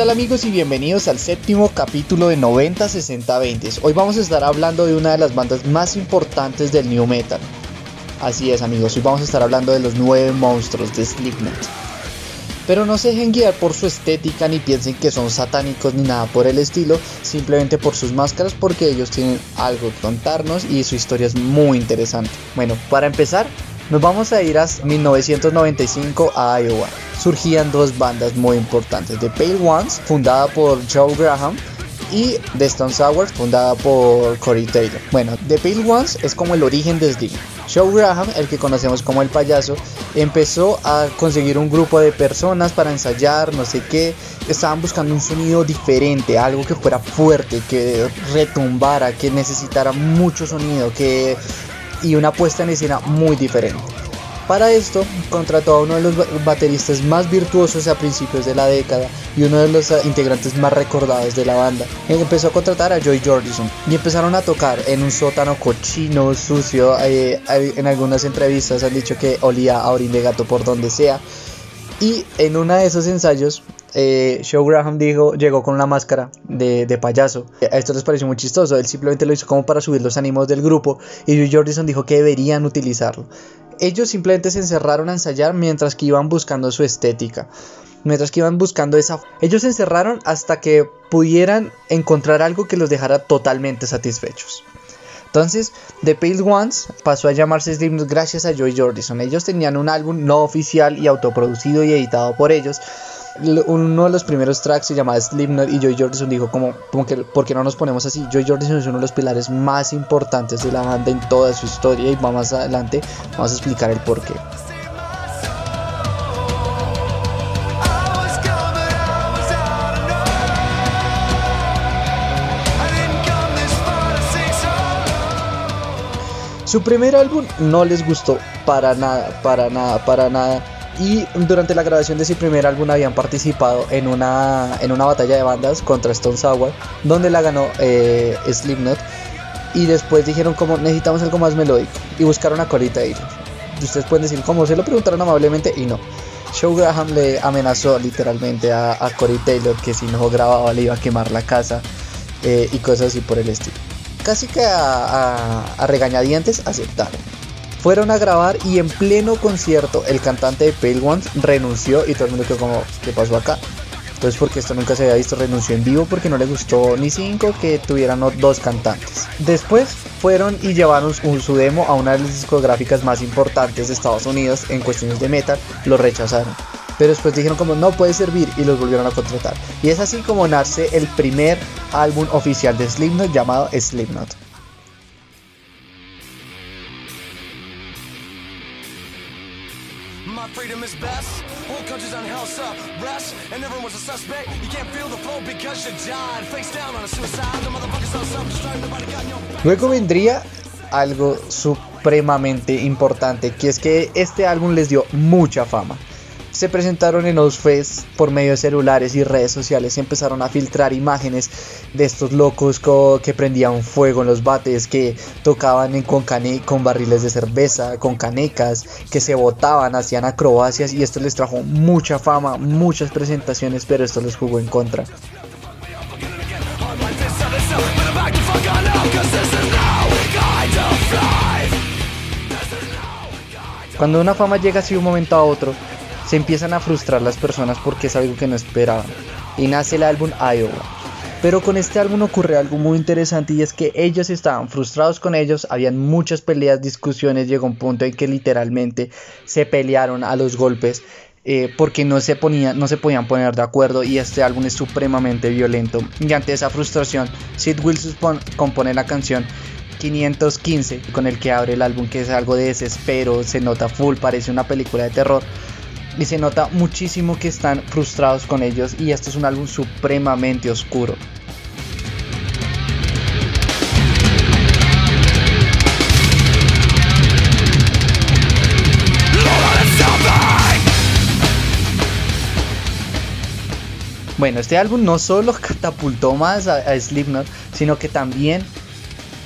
Tal amigos y bienvenidos al séptimo capítulo de 90 60 20. Hoy vamos a estar hablando de una de las bandas más importantes del new metal. Así es amigos, hoy vamos a estar hablando de los nueve monstruos de Slipknot. Pero no se dejen guiar por su estética ni piensen que son satánicos ni nada por el estilo, simplemente por sus máscaras porque ellos tienen algo que contarnos y su historia es muy interesante. Bueno, para empezar, nos vamos a ir a 1995 a Iowa. Surgían dos bandas muy importantes, The Pale Ones, fundada por Joe Graham, y The Stone Sours, fundada por Corey Taylor. Bueno, The Pale Ones es como el origen de Slim. Joe Graham, el que conocemos como el payaso, empezó a conseguir un grupo de personas para ensayar, no sé qué. Estaban buscando un sonido diferente, algo que fuera fuerte, que retumbara, que necesitara mucho sonido, que y una puesta en escena muy diferente. Para esto contrató a uno de los bateristas más virtuosos a principios de la década y uno de los eh, integrantes más recordados de la banda. Empezó a contratar a Joy Jordison y empezaron a tocar en un sótano cochino, sucio. Eh, en algunas entrevistas han dicho que olía a orín de gato por donde sea. Y en uno de esos ensayos eh, Joe Graham dijo, llegó con una máscara de, payaso. A esto les pareció muy chistoso. Él simplemente lo hizo como para subir los ánimos del grupo. Y Joe Jordison dijo que deberían utilizarlo. Ellos simplemente se encerraron a ensayar mientras que iban buscando su estética. Mientras que iban buscando esa... Ellos se encerraron hasta que pudieran encontrar algo que los dejara totalmente satisfechos. Entonces, The Pale Ones pasó a llamarse Slipknot gracias a Joy Jordison. Ellos tenían un álbum no oficial y autoproducido y editado por ellos, uno de los primeros tracks se llamaba Slipknot y Joy Jordison dijo como, como que ¿por qué no nos ponemos así? Joy Jordison es uno de los pilares más importantes de la banda en toda su historia y más adelante vamos a explicar el por qué. Su primer álbum no les gustó para nada, para nada, para nada y durante la grabación de ese primer álbum habían participado en una, en una batalla de bandas contra Stone Sour, donde la ganó eh, Slipknot. Y después dijeron como necesitamos algo más melódico y buscaron a Corey Taylor. Ustedes pueden decir como se lo preguntaron amablemente y no. Joe Graham le amenazó literalmente a, a Corey Taylor que si no grababa le iba a quemar la casa eh, y cosas así por el estilo. Casi que a regañadientes aceptaron. Fueron a grabar y en pleno concierto el cantante de Pale Ones renunció y todo el mundo quedó como, ¿qué pasó acá? Entonces porque esto nunca se había visto, renunció en vivo porque no le gustó ni cinco que tuvieran dos cantantes. Después fueron y llevaron su demo a una de las discográficas más importantes de Estados Unidos en cuestiones de metal, lo rechazaron. Pero después dijeron como no puede servir y los volvieron a contratar. Y es así como nace el primer álbum oficial de Slipknot llamado Slipknot. Freedom is best. Whole country's on house arrest, and everyone's a suspect. You can't feel the flow because you died. Face down on a suicide. The motherfuckers so self-destruct. Nobody got no. Luego vendría algo supremamente importante, que es que este álbum les dio mucha fama se presentaron en Ozfest por medio de celulares y redes sociales y empezaron a filtrar imágenes de estos locos que prendían fuego en los bates, que tocaban con, con barriles de cerveza, con canecas, que se botaban, hacían acrobacias y esto les trajo mucha fama, muchas presentaciones, pero esto les jugó en contra. Cuando una fama llega así de un momento a otro, se empiezan a frustrar las personas porque es algo que no esperaban. Y nace el álbum Iowa. Pero con este álbum ocurre algo muy interesante y es que ellos estaban frustrados con ellos, habían muchas peleas, discusiones, llegó un punto en que literalmente se pelearon a los golpes eh, porque no se, ponía, no se podían poner de acuerdo y este álbum es supremamente violento. Y ante esa frustración, Sid Wilson compone la canción 515 con el que abre el álbum, que es algo de desespero, se nota full, parece una película de terror. Y se nota muchísimo que están frustrados con ellos y este es un álbum supremamente oscuro. Bueno, este álbum no solo catapultó más a, Slipknot, sino que también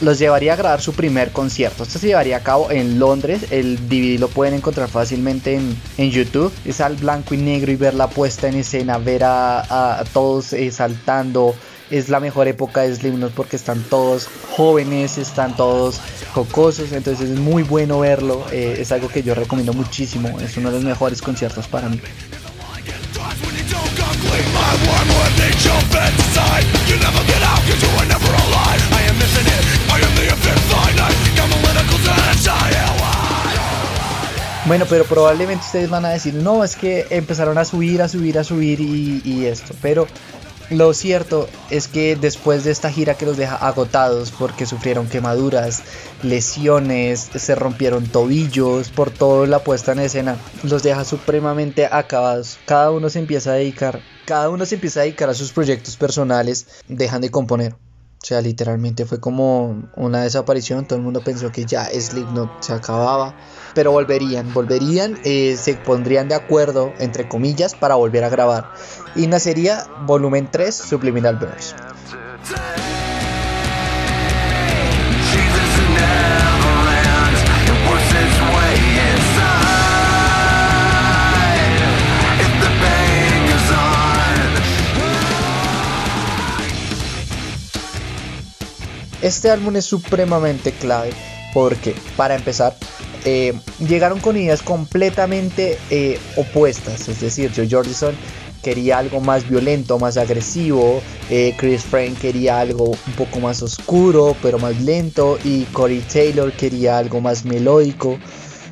los llevaría a grabar su primer concierto. Esto se llevaría a cabo en Londres. El DVD lo pueden encontrar fácilmente en, YouTube. Es al blanco y negro y ver la puesta en escena, ver a, todos eh, saltando. Es la mejor época de Slipknot porque están todos jóvenes, están todos jocosos. Entonces es muy bueno verlo. Eh, es algo que yo recomiendo muchísimo. Es uno de los mejores conciertos para mí. Bueno, pero probablemente ustedes van a decir, no, es que empezaron a subir, a subir, a subir y, esto. Pero lo cierto es que después de esta gira que los deja agotados porque sufrieron quemaduras, lesiones, se rompieron tobillos por toda la puesta en escena, los deja supremamente acabados. Cada uno se empieza a dedicar, cada uno se empieza a dedicar a sus proyectos personales, dejan de componer. O sea, literalmente fue como una desaparición. Todo el mundo pensó que ya Slipknot se acababa. Pero volverían, volverían, eh, se pondrían de acuerdo, entre comillas, para volver a grabar. Y nacería volumen 3, Subliminal Verse. Este álbum es supremamente clave porque, para empezar, eh, llegaron con ideas completamente eh, opuestas. Es decir, Joe Jordison quería algo más violento, más agresivo. Eh, Chris Frank quería algo un poco más oscuro, pero más lento. Y Corey Taylor quería algo más melódico.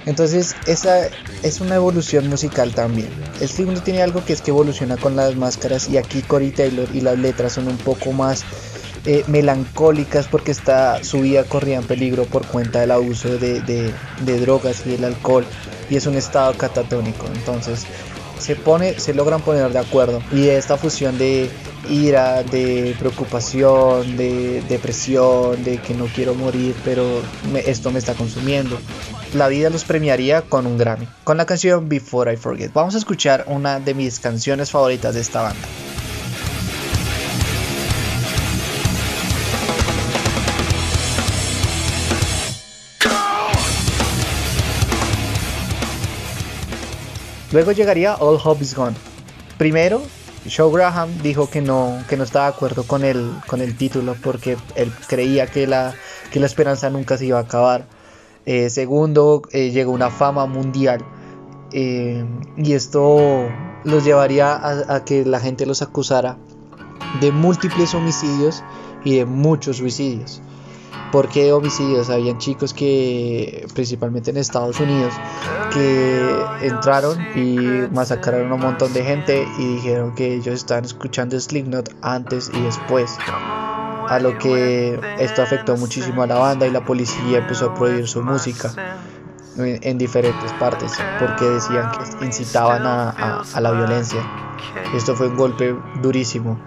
Entonces, esa es una evolución musical también. El segundo tiene algo que es que evoluciona con las máscaras. Y aquí Corey Taylor y las letras son un poco más eh, melancólicas porque está, su vida corría en peligro por cuenta del abuso de, drogas y del alcohol y es un estado catatónico. Entonces se, pone, se logran poner de acuerdo y esta fusión de ira, de preocupación, de depresión, de que no quiero morir, pero esto me está consumiendo. La vida los premiaría con un Grammy, con la canción Before I Forget. Vamos a escuchar una de mis canciones favoritas de esta banda. Luego llegaría All Hope Is Gone. Primero, Joe Graham dijo que no, que no estaba de acuerdo con el, con el título porque él creía que la, que la esperanza nunca se iba a acabar. Eh, segundo, eh, llegó una fama mundial eh, y esto los llevaría a, que la gente los acusara de múltiples homicidios y de muchos suicidios. ¿Por qué homicidios? Habían chicos que, principalmente en Estados Unidos, que entraron y masacraron a un montón de gente y dijeron que ellos estaban escuchando Slipknot antes y después. A lo que esto afectó muchísimo a la banda y la policía empezó a prohibir su música en, diferentes partes porque decían que incitaban a, a la violencia. Esto fue un golpe durísimo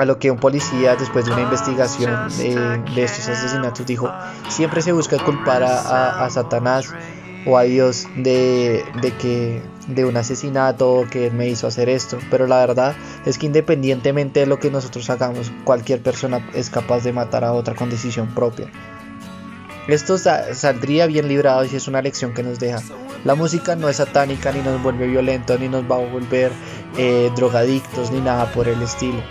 a lo que un policía, después de una investigación de, estos asesinatos, dijo, siempre se busca culpar a, Satanás o a Dios de, que de un asesinato que él me hizo hacer esto, pero la verdad es que independientemente de lo que nosotros hagamos, cualquier persona es capaz de matar a otra con decisión propia. Esto saldría bien librado y es una lección que nos deja. La música no es satánica, ni nos vuelve violentos, ni nos va a volver eh, drogadictos, ni nada por el estilo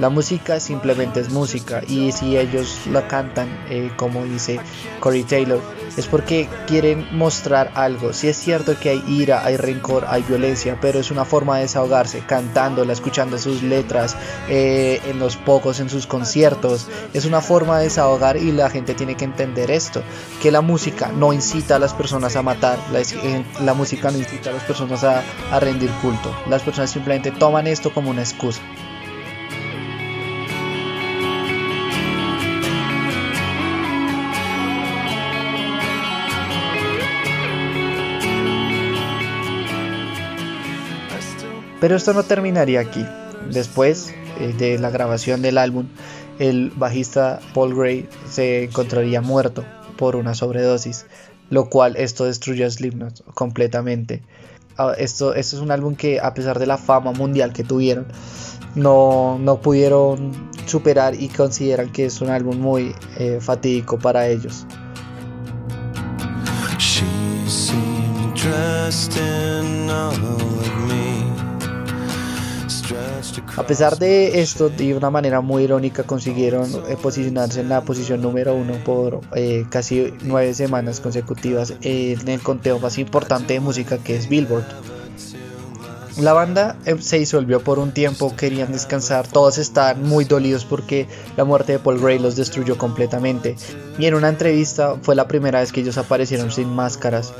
La música simplemente es música y si ellos la cantan, eh, como dice Corey Taylor, es porque quieren mostrar algo. Si es cierto que hay ira, hay rencor, hay violencia, pero es una forma de desahogarse, cantándola, escuchando sus letras, eh, en los pocos, en sus conciertos. Es una forma de desahogar y la gente tiene que entender esto, que la música no incita a las personas a matar, la, eh, música no incita a las personas a rendir culto. Las personas simplemente toman esto como una excusa. Pero esto no terminaría aquí. Después eh, de la grabación del álbum, el bajista Paul Gray se encontraría muerto por una sobredosis, lo cual esto destruyó a Slipknot completamente. Ah, esto, esto es un álbum que a pesar de la fama mundial que tuvieron, no, no pudieron superar y consideran que es un álbum muy eh, fatídico para ellos. A pesar de esto, de una manera muy irónica consiguieron eh, posicionarse en la posición número uno por eh, casi nueve semanas consecutivas en el conteo más importante de música que es Billboard. La banda eh, se disolvió por un tiempo, querían descansar, todos estaban muy dolidos porque la muerte de Paul Gray los destruyó completamente. Y en una entrevista fue la primera vez que ellos aparecieron sin máscaras,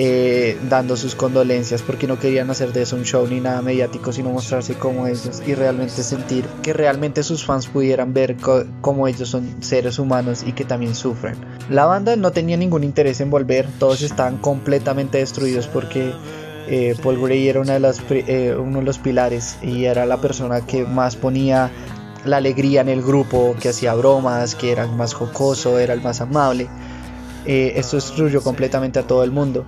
eh, dando sus condolencias porque no querían hacer de eso un show ni nada mediático, sino mostrarse como ellos y realmente sentir que realmente sus fans pudieran ver como ellos son seres humanos y que también sufren. La banda no tenía ningún interés en volver, todos estaban completamente destruidos porque eh, Paul Gray era eh, uno de los pilares y era la persona que más ponía la alegría en el grupo, que hacía bromas, que era el más jocoso, era el más amable. Eh, esto destruyó completamente a todo el mundo.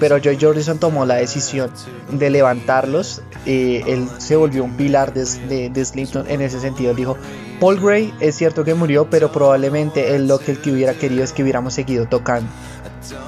Pero Joy Jordison tomó la decisión de levantarlos. eh, él se volvió un pilar de, de, de Slipknot en ese sentido. Él dijo, Paul Gray es cierto que murió, pero probablemente él lo que él que hubiera querido es que hubiéramos seguido tocando.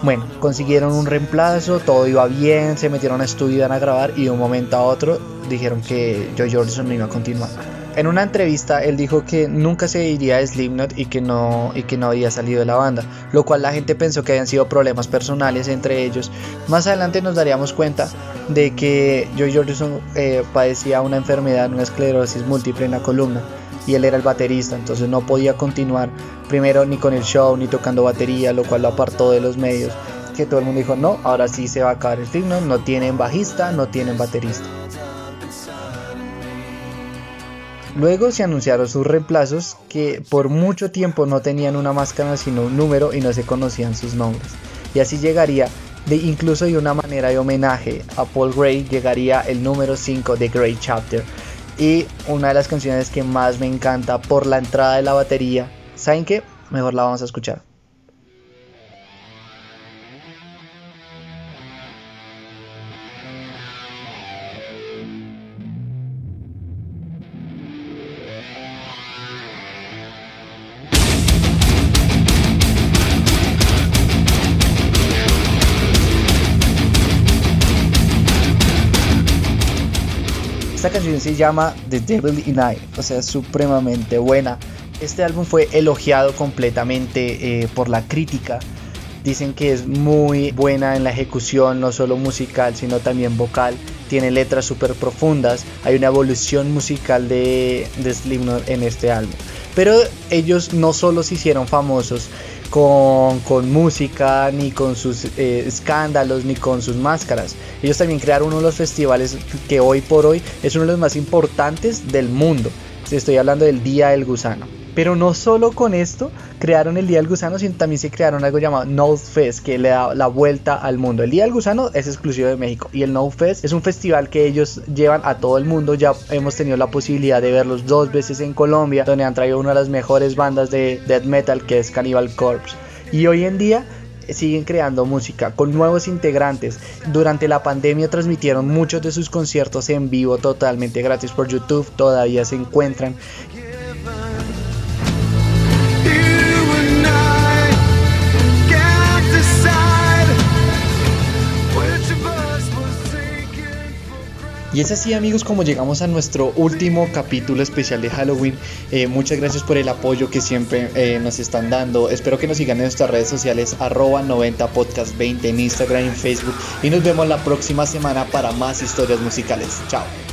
Bueno, consiguieron un reemplazo, todo iba bien, se metieron a estudio, iban a grabar y de un momento a otro dijeron que Joy Jordison no iba a continuar. En una entrevista él dijo que nunca se iría de Slipknot y que no y que no había salido de la banda, lo cual la gente pensó que habían sido problemas personales entre ellos. Más adelante nos daríamos cuenta de que Joy Jordison eh, padecía una enfermedad, una esclerosis múltiple en la columna y él era el baterista, entonces no podía continuar primero ni con el show ni tocando batería, lo cual lo apartó de los medios. Que todo el mundo dijo, no, ahora sí se va a acabar el Slipknot, no tienen bajista, no tienen baterista. Luego se anunciaron sus reemplazos que por mucho tiempo no tenían una máscara sino un número y no se conocían sus nombres. Y así llegaría, de, incluso de una manera de homenaje a Paul Gray, llegaría el número 5 de Gray Chapter. Y una de las canciones que más me encanta por la entrada de la batería, ¿saben qué? Mejor la vamos a escuchar. Esta canción se llama The Devil in I, o sea, supremamente buena. Este álbum fue elogiado completamente eh, por la crítica. Dicen que es muy buena en la ejecución, no solo musical, sino también vocal. Tiene letras súper profundas. Hay una evolución musical de, de Slipknot en este álbum. Pero ellos no solo se hicieron famosos con, con música, ni con sus eh, escándalos, ni con sus máscaras. Ellos también crearon uno de los festivales que hoy por hoy es uno de los más importantes del mundo. Estoy hablando del Día del Gusano. Pero no solo con esto crearon el Día del Gusano, sino también se crearon algo llamado No Fest, que le da la vuelta al mundo. El Día del Gusano es exclusivo de México y el No Fest es un festival que ellos llevan a todo el mundo. Ya hemos tenido la posibilidad de verlos dos veces en Colombia, donde han traído una de las mejores bandas de death metal, que es Cannibal Corpse. Y hoy en día siguen creando música con nuevos integrantes. Durante la pandemia transmitieron muchos de sus conciertos en vivo totalmente gratis por YouTube, todavía se encuentran. Y es así amigos como llegamos a nuestro último capítulo especial de Halloween. Eh, muchas gracias por el apoyo que siempre eh, nos están dando. Espero que nos sigan en nuestras redes sociales arroba 90podcast20 en Instagram y en Facebook. Y nos vemos la próxima semana para más historias musicales. Chao.